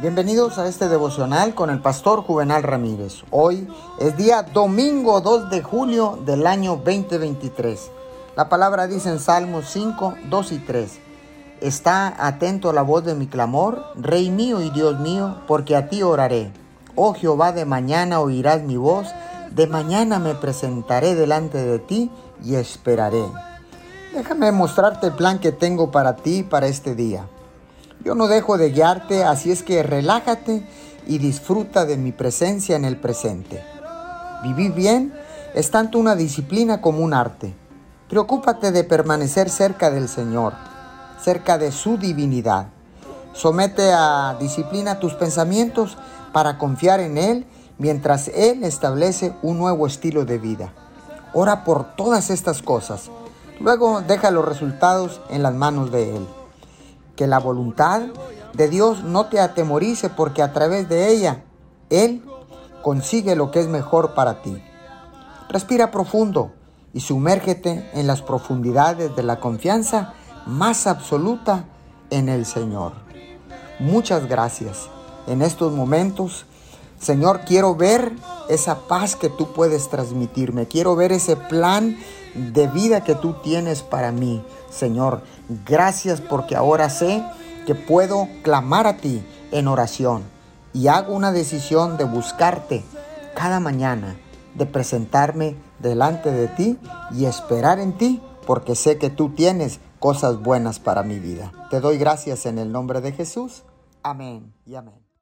Bienvenidos a este devocional con el pastor Juvenal Ramírez. Hoy es día domingo 2 de julio del año 2023. La palabra dice en Salmos 5, 2 y 3. Está atento a la voz de mi clamor, Rey mío y Dios mío, porque a ti oraré. Oh Jehová, de mañana oirás mi voz, de mañana me presentaré delante de ti y esperaré. Déjame mostrarte el plan que tengo para ti para este día. Yo no dejo de guiarte, así es que relájate y disfruta de mi presencia en el presente. Vivir bien es tanto una disciplina como un arte. Preocúpate de permanecer cerca del Señor, cerca de su divinidad. Somete a disciplina tus pensamientos para confiar en Él mientras Él establece un nuevo estilo de vida. Ora por todas estas cosas. Luego deja los resultados en las manos de Él que la voluntad de Dios no te atemorice porque a través de ella Él consigue lo que es mejor para ti. Respira profundo y sumérgete en las profundidades de la confianza más absoluta en el Señor. Muchas gracias. En estos momentos, Señor, quiero ver esa paz que tú puedes transmitirme. Quiero ver ese plan de vida que tú tienes para mí. Señor, gracias porque ahora sé que puedo clamar a ti en oración y hago una decisión de buscarte cada mañana, de presentarme delante de ti y esperar en ti porque sé que tú tienes cosas buenas para mi vida. Te doy gracias en el nombre de Jesús. Amén y amén.